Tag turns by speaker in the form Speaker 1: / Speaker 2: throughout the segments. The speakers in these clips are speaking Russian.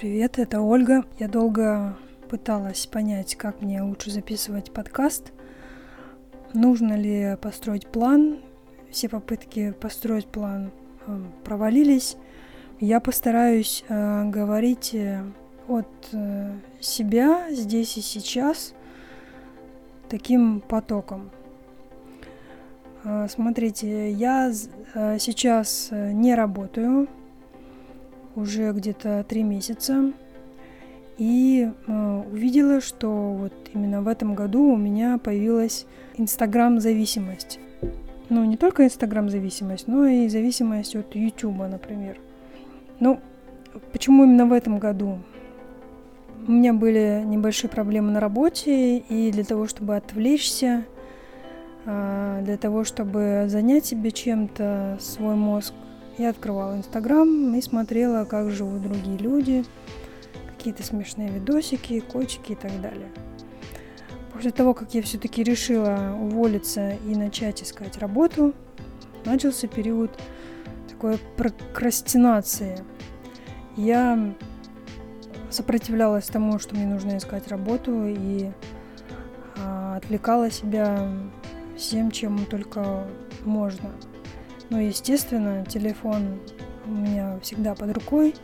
Speaker 1: Привет, это Ольга. Я долго пыталась понять, как мне лучше записывать подкаст. Нужно ли построить план? Все попытки построить план э, провалились. Я постараюсь э, говорить э, от э, себя здесь и сейчас таким потоком. Э, смотрите, я э, сейчас э, не работаю уже где-то три месяца и увидела, что вот именно в этом году у меня появилась Инстаграм-зависимость. Ну, не только Инстаграм-зависимость, но и зависимость от Ютуба, например. Ну, почему именно в этом году? У меня были небольшие проблемы на работе, и для того, чтобы отвлечься, а, для того, чтобы занять себе чем-то свой мозг, я открывала Инстаграм и смотрела, как живут другие люди, какие-то смешные видосики, кочки и так далее. После того, как я все-таки решила уволиться и начать искать работу, начался период такой прокрастинации. Я сопротивлялась тому, что мне нужно искать работу, и а, отвлекала себя всем, чем только можно. Но, естественно, телефон у меня всегда под рукой,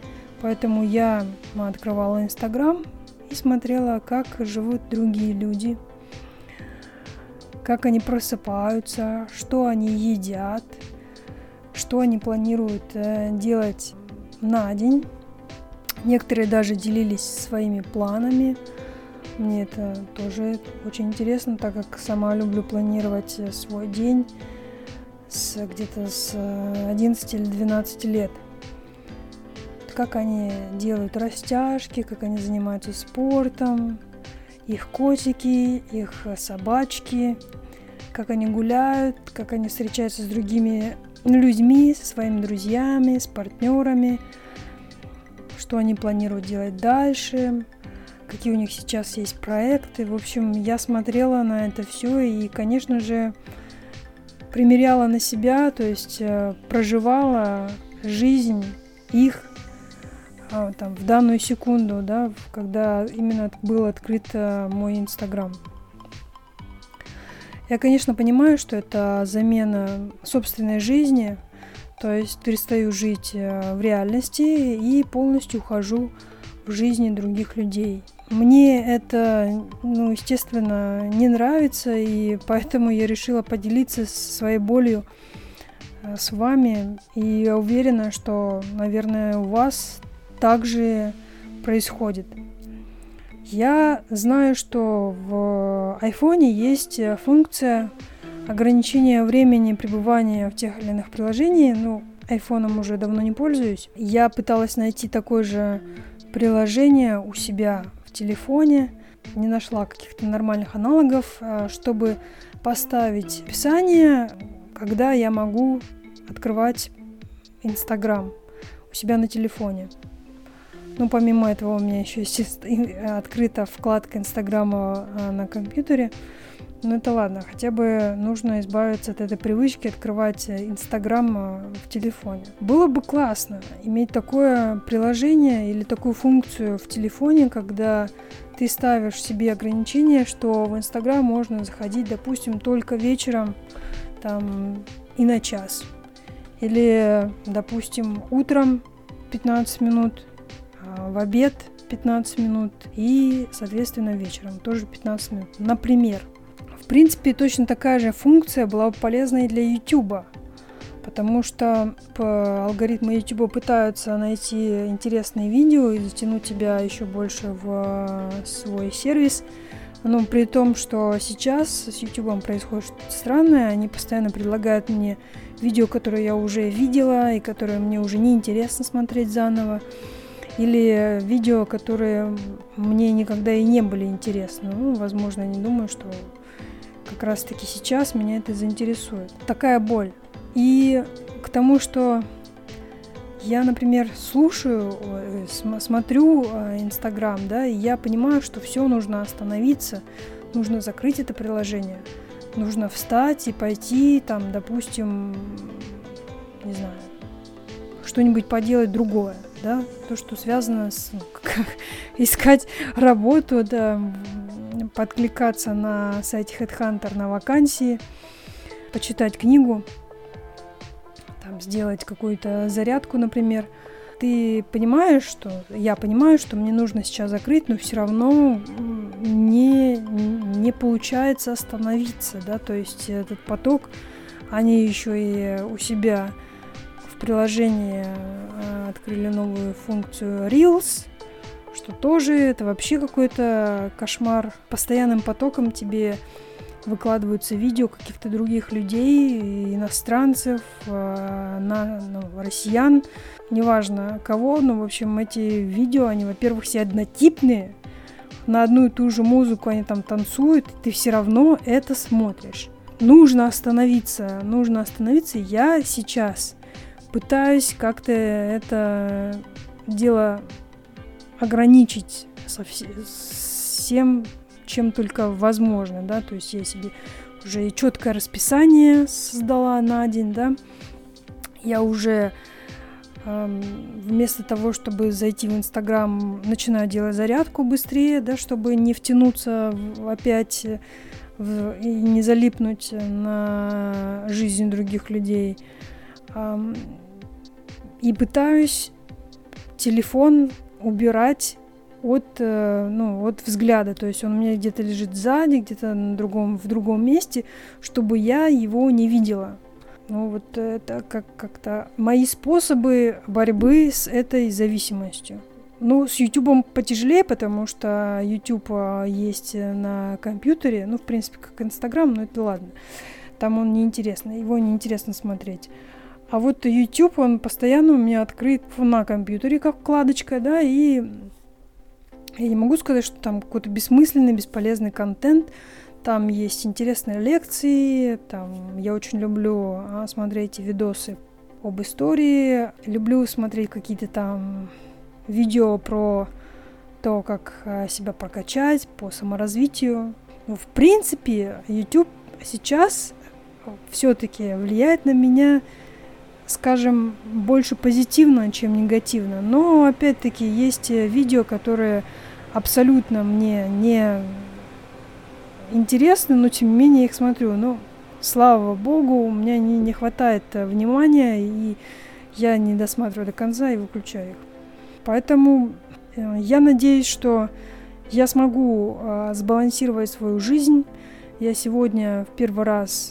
Speaker 1: поэтому я открывала Инстаграм и смотрела, как живут другие люди, как они просыпаются, что они едят, что они планируют э, делать на день. Некоторые даже делились своими планами. Мне это тоже очень интересно, так как сама люблю планировать э, свой день с где-то с 11 или 12 лет. Как они делают растяжки, как они занимаются спортом, их котики, их собачки, как они гуляют, как они встречаются с другими людьми, со своими друзьями, с партнерами, что они планируют делать дальше, какие у них сейчас есть проекты. В общем, я смотрела на это все и, конечно же, примеряла на себя, то есть э, проживала жизнь их э, там, в данную секунду, да, когда именно был открыт э, мой Инстаграм. Я, конечно, понимаю, что это замена собственной жизни, то есть перестаю жить в реальности и полностью ухожу в жизни других людей – мне это, ну, естественно, не нравится, и поэтому я решила поделиться своей болью э, с вами. И я уверена, что, наверное, у вас также происходит. Я знаю, что в айфоне есть функция ограничения времени пребывания в тех или иных приложениях. Ну, айфоном уже давно не пользуюсь. Я пыталась найти такое же приложение у себя телефоне, не нашла каких-то нормальных аналогов, э, чтобы поставить описание, когда я могу открывать Инстаграм у себя на телефоне. Ну, помимо этого, у меня еще есть открыта вкладка Инстаграма э, на компьютере. Ну это ладно, хотя бы нужно избавиться от этой привычки открывать Инстаграм э, в телефоне. Было бы классно иметь такое приложение или такую функцию в телефоне, когда ты ставишь себе ограничение, что в Инстаграм можно заходить, допустим, только вечером там и на час. Или, допустим, утром 15 минут, а в обед 15 минут и, соответственно, вечером тоже 15 минут. Например, в принципе, точно такая же функция была бы полезна и для YouTube, потому что алгоритмы YouTube пытаются найти интересные видео и затянуть тебя еще больше в свой сервис. Но при том, что сейчас с YouTube происходит что-то странное, они постоянно предлагают мне видео, которые я уже видела и которые мне уже не интересно смотреть заново, или видео, которые мне никогда и не были интересны. Ну, возможно, не думаю, что как раз-таки сейчас меня это заинтересует. Такая боль. И к тому, что я, например, слушаю, э, смотрю э, Инстаграм, да, и я понимаю, что все нужно остановиться, нужно закрыть это приложение, нужно встать и пойти, там, допустим, не знаю, что-нибудь поделать другое, да, то, что связано с ну, как, искать работу, да, подкликаться на сайте Headhunter на вакансии, почитать книгу, там, сделать какую-то зарядку, например. Ты понимаешь, что я понимаю, что мне нужно сейчас закрыть, но все равно не, не получается остановиться, да, то есть этот поток, они еще и у себя в приложении э, открыли новую функцию Reels, что тоже это вообще какой-то кошмар. Постоянным потоком тебе выкладываются видео каких-то других людей, иностранцев, э, на, ну, россиян, неважно кого, но, в общем, эти видео, они, во-первых, все однотипные, на одну и ту же музыку они там танцуют, ты все равно это смотришь. Нужно остановиться, нужно остановиться. Я сейчас пытаюсь как-то это дело ограничить со всем, чем только возможно, да, то есть я себе уже и четкое расписание создала на день, да, я уже э, вместо того, чтобы зайти в Инстаграм, начинаю делать зарядку быстрее, да, чтобы не втянуться в, опять в, и не залипнуть на жизнь других людей. И пытаюсь телефон убирать от, э, ну, от взгляда. То есть он у меня где-то лежит сзади, где-то на другом, в другом месте, чтобы я его не видела. Ну вот это как, как-то мои способы борьбы с этой зависимостью. Ну, с YouTube потяжелее, потому что YouTube а, есть на компьютере, ну, в принципе, как Инстаграм, но это ладно. Там он неинтересно, его неинтересно смотреть. А вот YouTube, он постоянно у меня открыт на компьютере, как вкладочка, да, и я не могу сказать, что там какой-то бессмысленный, бесполезный контент. Там есть интересные лекции, там я очень люблю а, смотреть видосы об истории, люблю смотреть какие-то там видео про то, как а, себя прокачать, по саморазвитию. Ну, в принципе, YouTube сейчас все-таки влияет на меня скажем, больше позитивно, чем негативно. Но, опять-таки, есть э, видео, которые абсолютно мне не интересны, но, тем не менее, их смотрю. Ну, слава богу, у меня не, не хватает э, внимания, и я не досматриваю до конца и выключаю их. Поэтому э, я надеюсь, что я смогу сбалансировать свою жизнь. Я сегодня в первый раз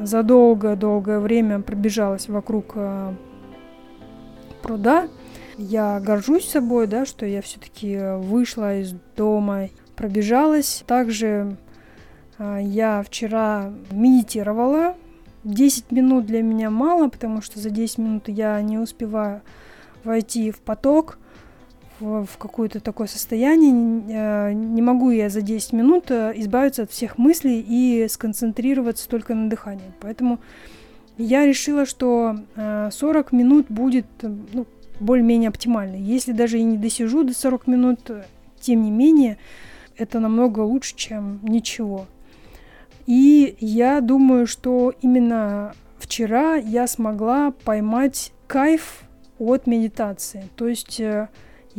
Speaker 1: за долгое-долгое время пробежалась вокруг э, пруда. Я горжусь собой, да, что я все-таки вышла из дома, пробежалась. Также э, я вчера медитировала. 10 минут для меня мало, потому что за 10 минут я не успеваю войти в поток – в, в какое-то такое состояние, э, не могу я за 10 минут э, избавиться от всех мыслей и сконцентрироваться только на дыхании. Поэтому я решила, что 40 э, минут будет ну, более-менее оптимально. Если даже и не досижу до 40 минут, тем не менее, это намного лучше, чем ничего. И я думаю, что именно вчера я смогла поймать кайф от медитации. То есть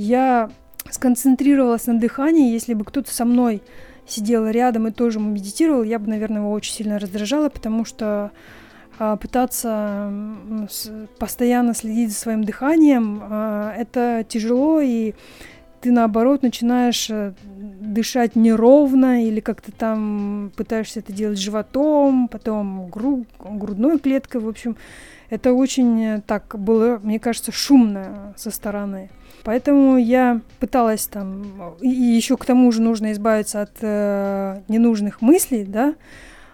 Speaker 1: я сконцентрировалась на дыхании. Если бы кто-то со мной сидел рядом и тоже медитировал, я бы, наверное, его очень сильно раздражала, потому что а, пытаться постоянно следить за своим дыханием, а, это тяжело, и ты наоборот начинаешь э, дышать неровно или как-то там пытаешься это делать животом, потом гру грудной клеткой, в общем, это очень э, так было, мне кажется, шумно со стороны. Поэтому я пыталась там, и еще к тому же нужно избавиться от э, ненужных мыслей, да,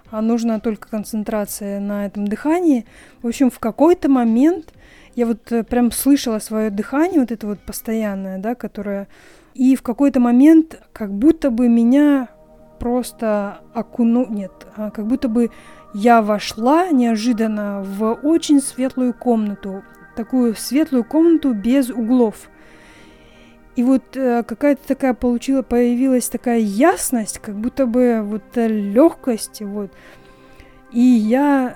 Speaker 1: а нужна только концентрация на этом дыхании. В общем, в какой-то момент я вот э, прям слышала свое дыхание, вот это вот постоянное, да, которое... И в какой-то момент как будто бы меня просто окуну... Нет, а как будто бы я вошла неожиданно в очень светлую комнату, такую светлую комнату без углов. И вот э, какая-то такая получила, появилась такая ясность, как будто бы вот легкость, вот. И я,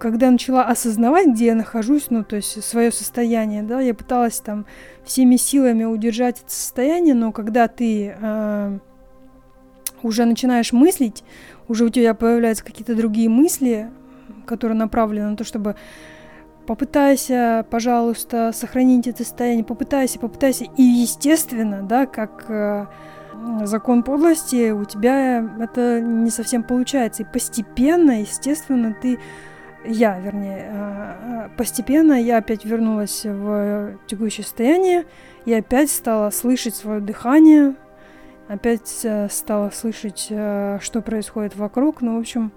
Speaker 1: когда начала осознавать, где я нахожусь, ну, то есть свое состояние, да, я пыталась там всеми силами удержать это состояние, но когда ты э, уже начинаешь мыслить, уже у тебя появляются какие-то другие мысли, которые направлены на то, чтобы попытайся, пожалуйста, сохранить это состояние, попытайся, попытайся. И, естественно, да, как э, закон подлости, у тебя это не совсем получается. И постепенно, естественно, ты я, вернее, э, э, постепенно я опять вернулась в текущее состояние, и опять стала слышать свое дыхание, опять э, стала слышать, что происходит вокруг. Ну, в общем,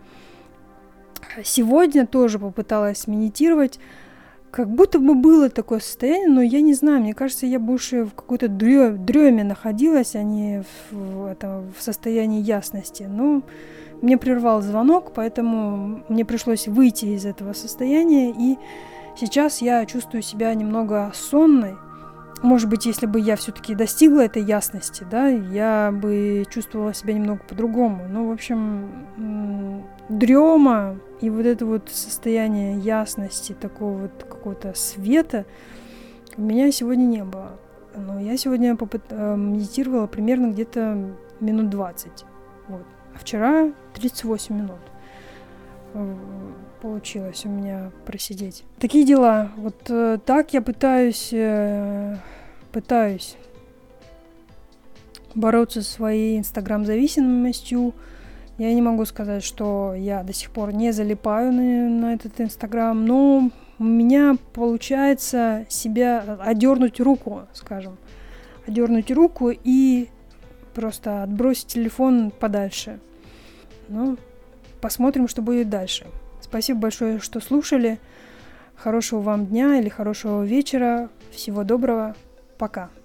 Speaker 1: сегодня тоже попыталась медитировать, как будто бы было такое состояние, но я не знаю, мне кажется, я больше в какой-то дреме находилась, а не в, это, в состоянии ясности. Ну, мне прервал звонок, поэтому мне пришлось выйти из этого состояния, и сейчас я чувствую себя немного сонной. Может быть, если бы я все-таки достигла этой ясности, да, я бы чувствовала себя немного по-другому. Ну, в общем, дрема и вот это вот состояние ясности, такого вот какого-то света у меня сегодня не было. Но я сегодня попыт... Э, медитировала примерно где-то минут 20. Вот. А вчера 38 минут получилось у меня просидеть. Такие дела. Вот э, так я пытаюсь, э, пытаюсь бороться со своей инстаграм-зависимостью, я не могу сказать, что я до сих пор не залипаю на, на этот Инстаграм, но у меня получается себя одернуть руку, скажем, одернуть руку и просто отбросить телефон подальше. Ну, посмотрим, что будет дальше. Спасибо большое, что слушали. Хорошего вам дня или хорошего вечера. Всего доброго. Пока.